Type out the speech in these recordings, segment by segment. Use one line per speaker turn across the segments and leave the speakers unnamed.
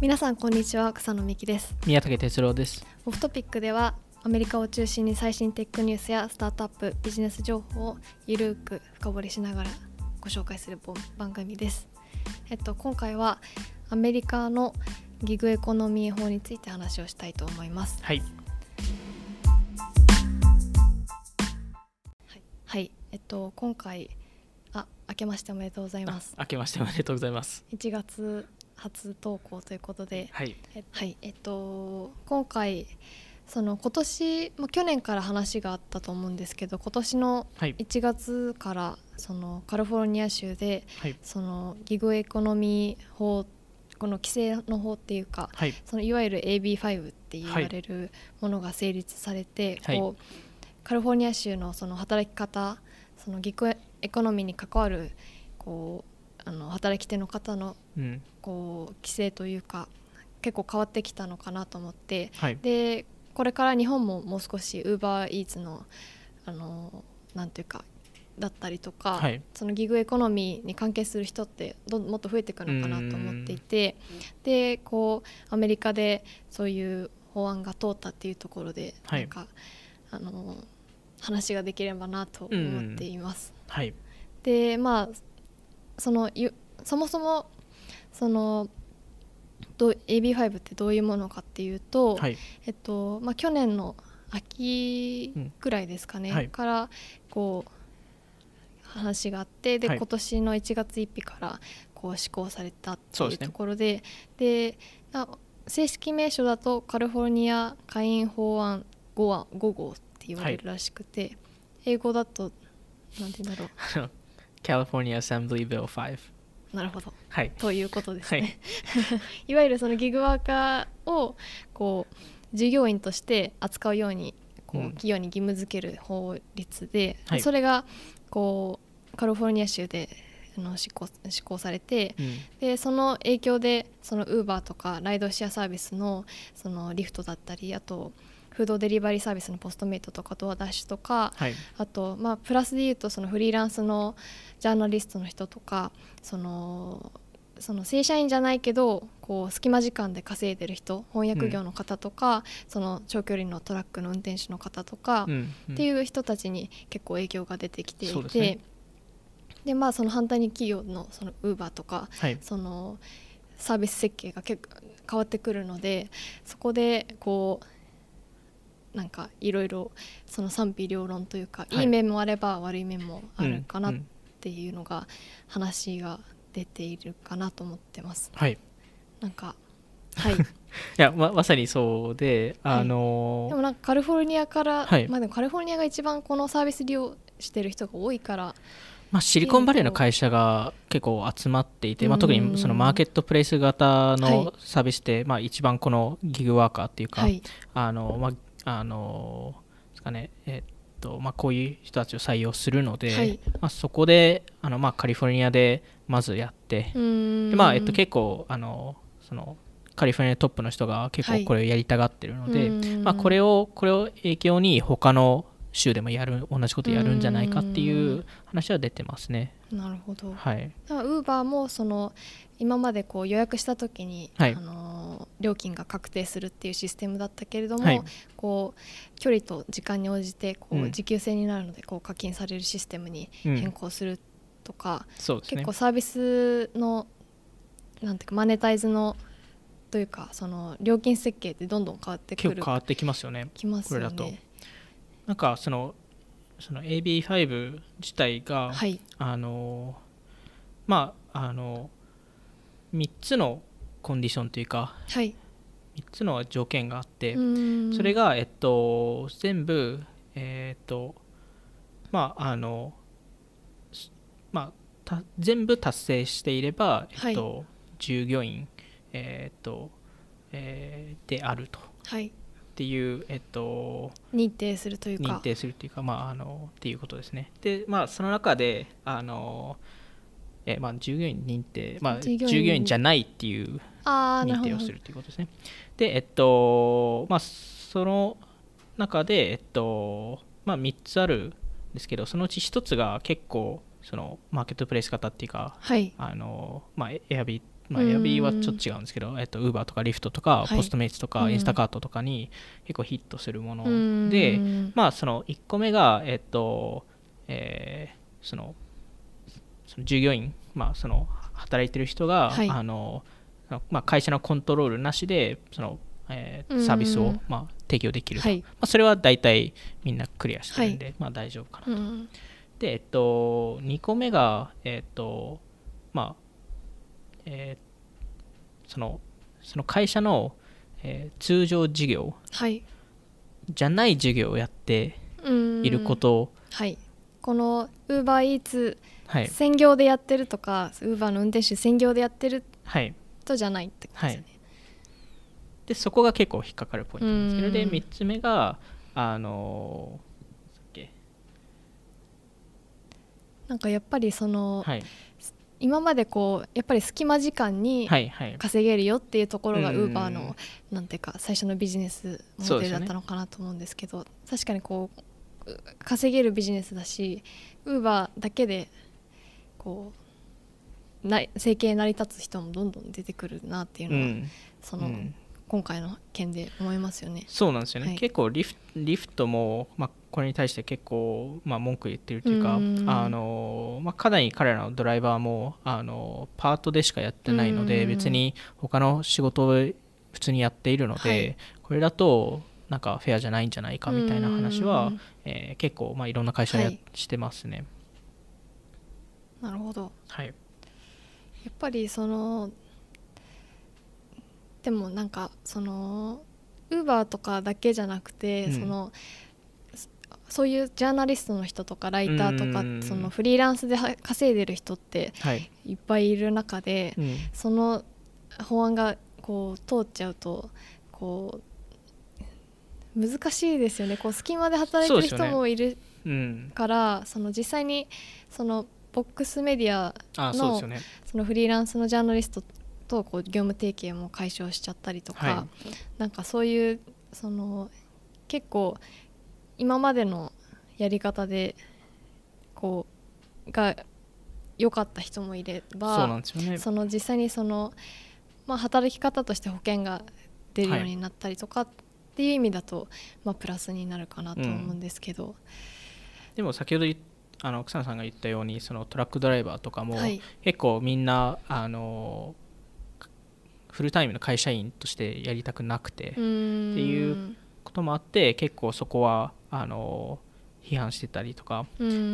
皆さんこんにちは草野美希です。
宮武哲郎です。
オフトピックではアメリカを中心に最新テックニュースやスタートアップビジネス情報をゆるく深掘りしながらご紹介する番組です。えっと今回はアメリカのギグエコノミー法について話をしたいと思います。
はい。
はい、はい、えっと今回あ明けましておめでとうございます。
明けましておめでとうございます。
1月初投稿ということで、
はい、
えはいえっと今回その今年も去年から話があったと思うんですけど今年の1月からそのカリフォルニア州で、はい、そのギグエコノミー法この規制の法っていうか、はい、そのいわゆる AB5 って言われるものが成立されて、はい、こうカリフォルニア州のその働き方そのギグエコノミーに関わるこうあの働き手の方のこう規制というか結構変わってきたのかなと思って、はい、でこれから日本ももう少しウーバーイーツのあのなんていうかだったりとか、はい、そのギグエコノミーに関係する人ってどもっと増えていくのかなと思っていてでこうアメリカでそういう法案が通ったっていうところで、はい、なんかあの話ができればなと思っています。
はい、
でまあそのそもそもその AB5 ってどういうものかっていうと、はい、えっとまあ、去年の秋ぐらいですかね、うん。はい、からこう話があってで、はい、今年の1月1日からこう施行されたっていうところでで、ね、正式名称だとカリフォルニア下院法案 5, 5号って言われるらしくて、英語だと何て言うんだろう
California Assembly Bill 5
なるほど、
はい、
ということですね、はい、いわゆるそのギグワーカーをこう従業員として扱うようにこう企業に義務付ける法律で、うん、それがこうカリフォルニア州であの施行施行されて、うん、でその影響でそのウーバーとかライドシェアサービスのそのリフトだったりあとフードデリバリーサービスのポストメイトとかドアダッシュとか、はい、あと、まあ、プラスで言うとそのフリーランスのジャーナリストの人とかそのその正社員じゃないけどこう隙間時間で稼いでる人翻訳業の方とか、うん、その長距離のトラックの運転手の方とか、うんうん、っていう人たちに結構影響が出てきていてで、ね、まあその反対に企業のそのウーバーとか、はい、そのサービス設計が結構変わってくるのでそこでこうなんかいろいろその賛否両論というか、はい、いい面もあれば悪い面もあるかなっていうのが話が出ているかなと思ってます。
はい、
なんか はい。い
やままさにそうで、あの
ーはい、でもなんかカリフォルニアから、はい、まあでもカリフォルニアが一番このサービス利用してる人が多いから
まあ、シリコンバレーの会社が結構集まっていて、まあ、特にそのマーケットプレイス型のサービスで、まあ、一番このギグワーカーっていうか、あのまあ、あのですかね、えっとまあ、こういう人たちを採用するので、はい、まあ、そこであの、まあ、カリフォルニアでまずやってで、まあえっと、結構あのそのカリフォルニアトップの人が結構これをやりたがってるので、はい、まあ、これをこれを影響に他の州でもやる同じことやるんじゃないかっていう話は出てますね。
なるほど。
はい。
ウーバーもその今までこう予約した時に、はい、あの料金が確定するっていうシステムだったけれども、はい、こう距離と時間に応じてこう時給制になるのでこう課金されるシステムに変更するとか、
うんね、
結構サービスのなんていうかマネタイズのというかその料金設計ってどんどん変わってくる
結構変わってきますよね。
きますよ
ね。なんかそのその AB5 自体が、はい、あのまああの3つのコンディションというか、
はい、
3つの条件があってそれが、えっと、全部、えっとまああのまあ、全部達成していれば、えっと、はい、従業員、えっとえー、であると。
はい。
っていう、えっと、
認定するというか。
認定するというか、まあ、あのっていうことですね。で、まあ、その中であの、えまあ、従業員認定、まあ、従業員じゃないっていう認定をするということですね。でえっとまあその中でえっとまあ3つあるんですけどそのうち1つが結構そのマーケットプレイス型っていうか、
はい、
あのまあ、エアビまあ、エアビーはちょっと違うんですけど、えっと、ウーバーとかリフトとか、ポストメイツとか、インスタカートとかに結構ヒットするもので、まあその1個目がえっとえー、そのその従業員、まあ、その働いてる人が、はい、あのまあ、会社のコントロールなしでその、えー、サービスを、まあ、提供できると、はい、まあ、それは大体みんなクリアしてるんで、はい、まあ、大丈夫かなと。で、えっと、2個目が、えっとまあえー、そのその会社の、えー、通常事業、じゃない事業をやっていること
はいこのウーバーイーツ専業でやってるとかウーバーの運転手専業でやってるとじゃないってことですね、はい、
でそこが結構引っかかるポイントなんですけど。で3つ目があの
なんかやっぱりその、はい、今までこうやっぱり隙間時間に稼げるよっていうところがウーバーのなんていうか最初のビジネスモデルだったのかなと思うんですけど確かにこう稼げるビジネスだしウーバーだけでこうな生計成り立つ人もどんどん出てくるなっていうのは、うん、その、うん、今回の件で思いますよね。
そうなんですよね、はい、結構リフリフトも、まあ、これに対して結構、まあ、文句言ってるというか、あのまあ、かなり彼らのドライバーもあのパートでしかやってないので、別に他の仕事を普通にやっているので、はい、これだとなんかフェアじゃないんじゃないかみたいな話は、えー、結構、まあ、いろんな会社や、はい、してますね。
なるほど、
はい、
やっぱりそのでもなんかそのウーバーとかだけじゃなくて、うん、そのそういうジャーナリストの人とかライターとかそのフリーランスで稼いでる人ってい。っぱいいる中で、はいうん、その法案がこう通っちゃうとこう難しいですよね。こう隙間で働いてる人もいるから、そ、ねうん、の実際にそのボックスメディアのそ、ね,、のフリーランスのジャーナリストとこう業務提携も解消しちゃったりとか、はい、なんかそういうその結構今までのやり方でこうが良かった人もいれば
そ、ね,、
の実際にその、まあ、働き方として保険が出るようになったりとか、はいっていう意味だと、まあ、プラスになるかなと思うんですけど、うん、
でも先ほどあの草野さんが言ったようにそのトラックドライバーとかも、はい、結構みんなあのフルタイムの会社員としてやりたくなくてっていうこともあって結構そこはあの批判してたりとか、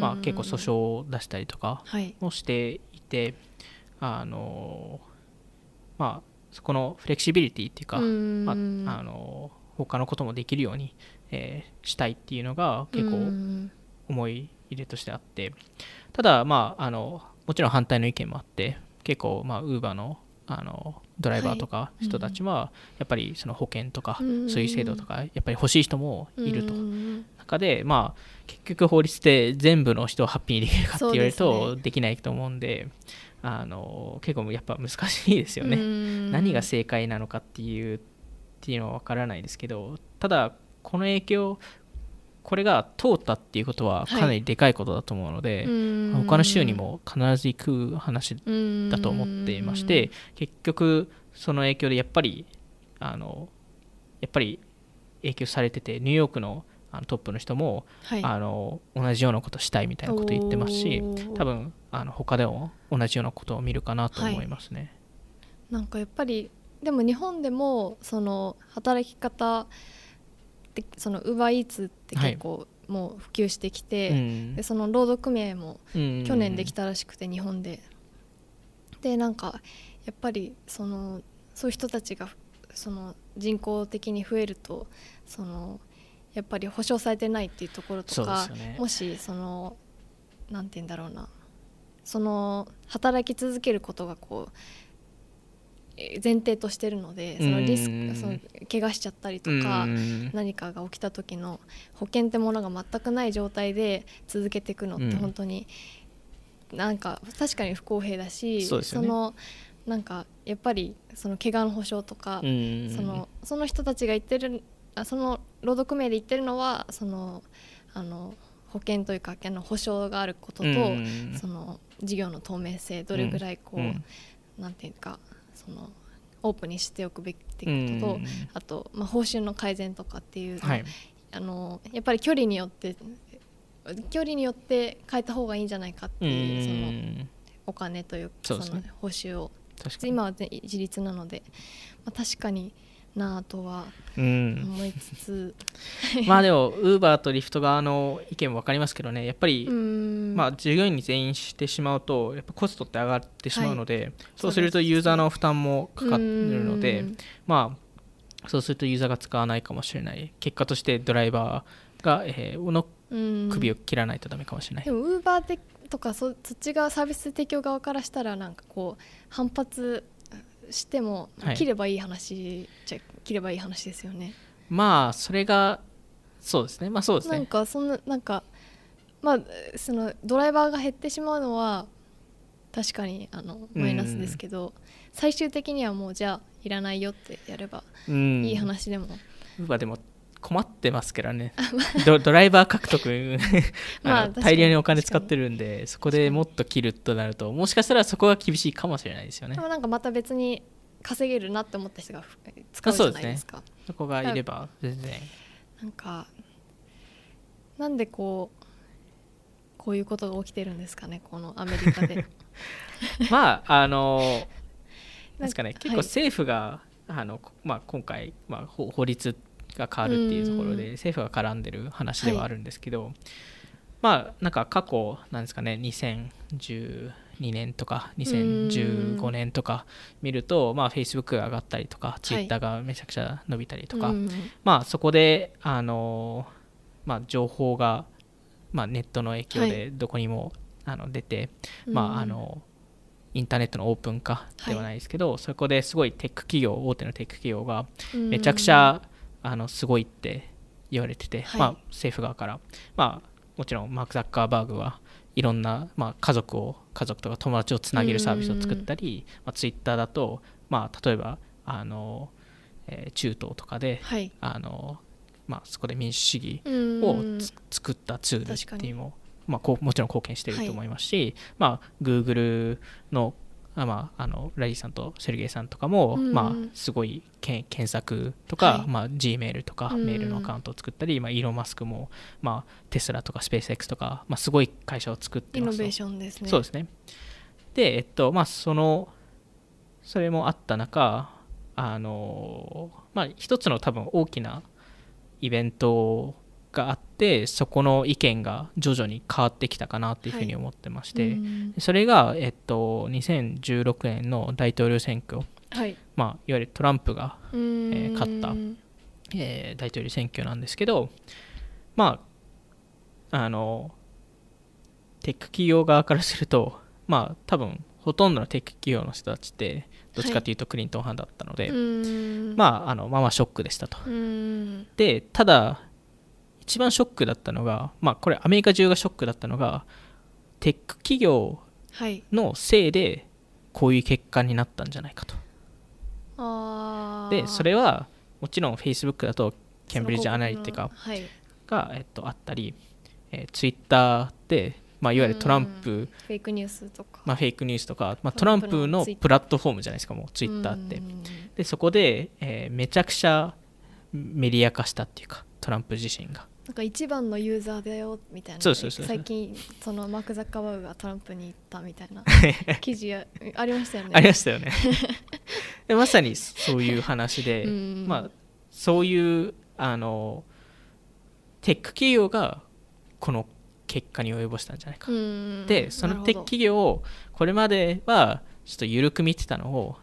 まあ、結構訴訟を出したりとかもしていて、はい、あのまあそこのフレキシビリティっていうか、まあ、あの他のこともできるように、えー、したいっていうのが結構思い入れとしてあって。ただまああのもちろん反対の意見もあって結構まあウーバーのあのドライバーとか人たちはやっぱりその保険とかそういう制度とかやっぱり欲しい人もいると。中でまあ結局法律で全部の人をハッピーにできるかって言われるとできないと思うんであの結構やっぱ難しいですよね。何が正解なのかっていうっていうのは分からないですけどただこの影響これが通ったっていうことはかなりでかいことだと思うので、はい、他の州にも必ず行く話だと思っていまして結局その影響でやっぱりあのやっぱり影響されててニューヨークのあのトップの人も、はい、あの同じようなことしたいみたいなこと言ってますし多分あの他でも同じようなことを見るかなと思いますね。
はい、なんかやっぱりでも日本でもその働き方でそのウーバーイーツって結構もう普及してきて、はい、でその労働組合も去年できたらしくて日本で。でなんかやっぱりそのそういう人たちがその人口的に増えるとそのやっぱり保障されてないっていうところとか、ね、もしそのなんて言うんだろうな。その働き続けることがこう前提としてるのでそのリスクその怪我しちゃったりとか何かが起きた時の保険ってものが全くない状態で続けていくのって本当になんか確かに不公平だしそ、ね,、のなんかやっぱりその怪我の保障とかそのその人たちが言ってるあその労働組合で言ってるのはそのあの保険というかの保障があることとその事業の透明性どれぐらいこう、なんていうかそのオープンにしておくべきっていうことと、あと、まあ、報酬の改善とかっていう、はい、あのやっぱり距離によって距離によって変えた方がいいんじゃないかっていうそのお金というかその報酬を。今は自立なので、まあ、確かになとは思いつつ、
うん、まあでもウーバーとリフト側の意見も分かりますけどね。やっぱりまあ従業員に全員してしまうとやっぱコストって上がってしまうので、はい、そうするとユーザーの負担もかかるのでまあそうするとユーザーが使わないかもしれない。結果としてドライバーが、えー、の首を切らないとダメかもしれない。
でもウーバーとかそそっち側サービス提供側からしたらなんかこう反発しても切ればいい話じゃ切ればいい話ですよね。
まあそれがそうですねまあそうですね。
なんかそんななんかまあそのドライバーが減ってしまうのは確かにあのマイナスですけど、最終的にはもうじゃあいらないよってやればいい話でも。
まあでも困ってますけどね。ドライバー獲得。まあ、大量にお金使ってるんでそこでもっと切るとなるともしかしたらそこが厳しいかもしれないですよね。
でもなんかまた別に稼げるなって思った人が使うじゃないですか。
そ、ね,、こがいれば全然。
なんかなんでこうこういうことが起きてるんですかねこのアメリカで。
まああのですかね。結構政府が、はい、あのまあ、今回、まあ、法律が変わるっていうところで政府が絡んでる話ではあるんですけど、はい、まあなんか過去なんですかね2012年とか2015年とか見るとまあ Facebook が上がったりとか Twitter がめちゃくちゃ伸びたりとか、はい、まあそこであのまあ情報がまあネットの影響でどこにもあの出て、まああのインターネットのオープン化ではないですけど、はい、そこですごいテック企業大手のテック企業がめちゃくちゃあのすごいって言われてて、はい、まあ、政府側から、まあ、もちろんマーク・ザッカーバーグはいろんな、まあ、家族を家族とか友達をつなげるサービスを作ったり、まあ、ツイッターだと、まあ、例えばあの、えー、中東とかで、はい、あのまあ、そこで民主主義を作ったツールっていうのも、まあ、こうもちろん貢献していると思いますし、はい、まあ、Google のあまあ、あのラリーさんとセルゲイさんとかも、うん、まあ、すごいけ検索とか、はい。まあ、G メールとかメールのアカウントを作ったり、まあ、イーロン・マスクも、まあ、テスラとかスペース X とか、まあ、すごい会社を作って
ますイノベーションですね。
そうですね。でえっとまあそのそれもあった中あのまあ一つの多分大きなイベントがあってそこの意見が徐々に変わってきたかなっていうふうに思ってまして、はい、それが、えっと、2016年の大統領選挙、はい。まあ、いわゆるトランプが、えー、勝った、えー、大統領選挙なんですけどまああのテック企業側からするとまあ多分ほとんどのテック企業の人たちってどっちかというとクリントン派だったので、はい、まああのまあまあショックでしたと。でただ一番ショックだったのが、まあ、これアメリカ中がショックだったのがテック企業のせいでこういう結果になったんじゃないかと。はい、でそれはもちろん Facebook だとケンブリッジ・アナリティカが、えっと、あったり、えー、Twitter で、まあ、いわゆるトランプ、
フェイクニュースとか、
まあ、フェイクニュースとか、まあ、トランプのプラットフォームじゃないですかもう Twitter って。でそこで、えー、めちゃくちゃメディア化したっていうかトランプ自身が
なんか一番のユーザーだよみたいな。最近そのマーク・ザッカーバーグがトランプに行ったみたいな 記事ありましたよね。
ありましたよね。まさにそういう話で、まあ、そういうあのテック企業がこの結果に及ぼしたんじゃないか。でそのテック企業をこれまではちょっと緩く見てたのを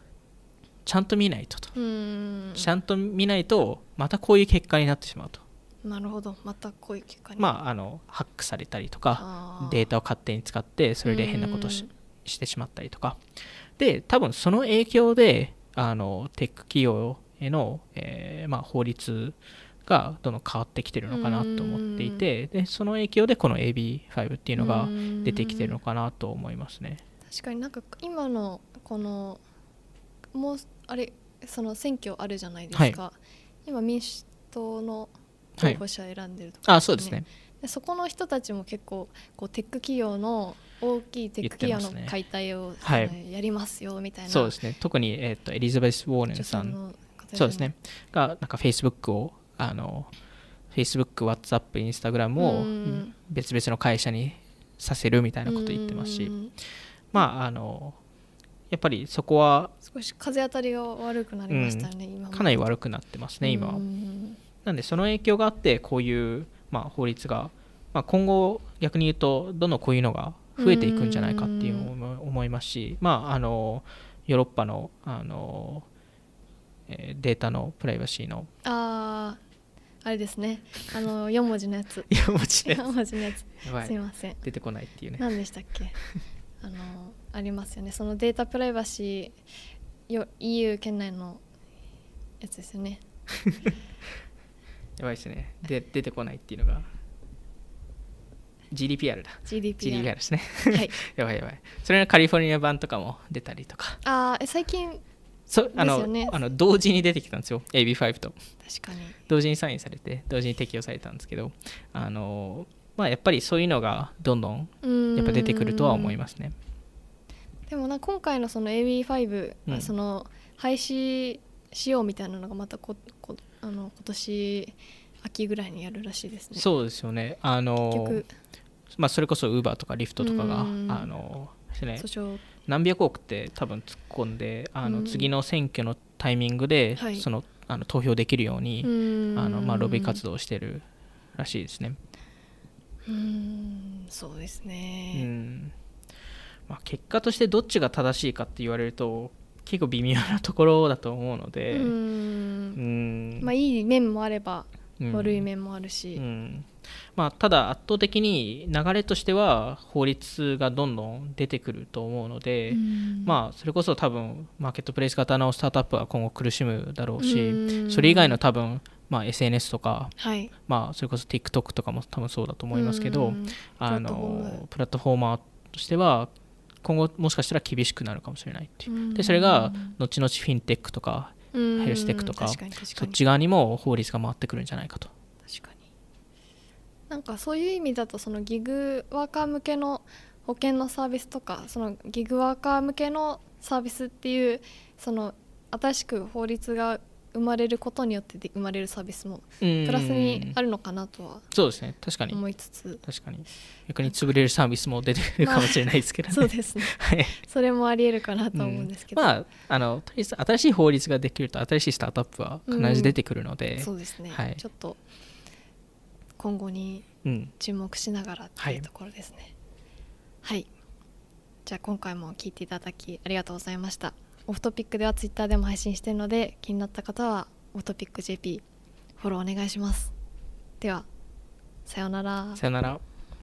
ちゃんと見ないとと。ちゃんと見ないとまたこういう結果になってしまうと
なるほど。またこういう結果
に。まああのハックされたりとかデータを勝手に使ってそれで変なことししてしまったりとか。で多分その影響であのテック企業への、えーまあ、法律がどんどん変わってきてるのかなと思っていてでその影響でこの AB5 っていうのが出てきてるのかなと思いますね。
確かになんか今のこのもうあれその選挙あるじゃないですか、はい、今民主党の候補者選んでるとか、
ね。はい、あそうですね。
でそこの人たちも結構こうテック企業の大きいテック企業の解体を、はい、やりますよみたいな。
そうですね。特に、えーと、エリザベス・ウォーネンさんそうですね。がなんかフェイスブックをあのフェイスブック、WhatsApp、Instagram を別々の会社にさせるみたいなこと言ってますし。まああのやっぱりそこは
少し風当たりが悪くなりましたね、
うん、かなり悪くなってますね今はなんでその影響があってこういう、まあ、法律が、まあ、今後逆に言うとどんどんこういうのが増えていくんじゃないかっていう思いますしまああのヨーロッパのあの、えー、データのプライバシーの
ああれですね。あの4文字のやつ。
4文字
のやつ。やつ。すいません。
出てこないっていうね。
何でしたっけ？あのありますよね。そのデータプライバシーよ EU 圏内のやつですよね
やばいですね。で出てこないっていうのが。GDPR だ。
GDPR, GDPR
ですね。はい。やばいやばい。それのカリフォルニア版とかも出たりとか。
ああ最近
そあの、ね、あの同時に出てきたんですよ。AB5 と。
確かに。
同時にサインされて同時に適用されたんですけど。あのまあやっぱりそういうのがどんどんやっぱ出てくるとは思いますね。
でもな今回のその AB5、うん、その廃止しようみたいなのがまたここあの今年秋ぐらいにやるらしいですね。
そうですよね。あのまあそれこそウーバーとかリフトとかがあのね何百億って多分突っ込んであの次の選挙のタイミングで、はい、そのあの投票できるようにあの、まあ、ロビー活動をしてるらしいですね。
うん。そうですね、うん。
まあ、結果としてどっちが正しいかって言われると結構微妙なところだと思うのでうん。
まあいい面もあれば悪い面もあるし、うん、
まあ、ただ圧倒的に流れとしては法律がどんどん出てくると思うので、うん、まあ、それこそ多分マーケットプレイス型のスタートアップは今後苦しむだろうし、うん、それ以外の多分、まあ、SNS とか、はい、まあ、それこそ TikTok とかも多分そうだと思いますけど、あのプラットフォーマーとしては今後もしかしたら厳しくなるかもしれないっていう。でそれが後々フィンテックとかヘルステックとかそっち側にも法律が回ってくるんじゃないかと。
確かに。なんかそういう意味だとそのギグワーカー向けの保険のサービスとかそのギグワーカー向けのサービスっていうその新しく法律が生まれることによって生まれるサービスもプラスにあるのかなとは
そうですね。確かに。
思いつつ。
確かに。逆に潰れるサービスも出てくるかもしれないですけど、ね。
まあ、そうですね、はい、それもありえるかなと思うんですけど、
うん、まああのとりあえず新しい法律ができると新しいスタートアップは必ず出てくるので、
うん、そうですね、はい、ちょっと今後に注目しながらっていうところですね、はい、はい、じゃあ今回も聞いていただきありがとうございましたオフトピックではツイッターでも配信しているので気になった方はオフトピック JP フォローお願いします。ではさようなら。
さようなら。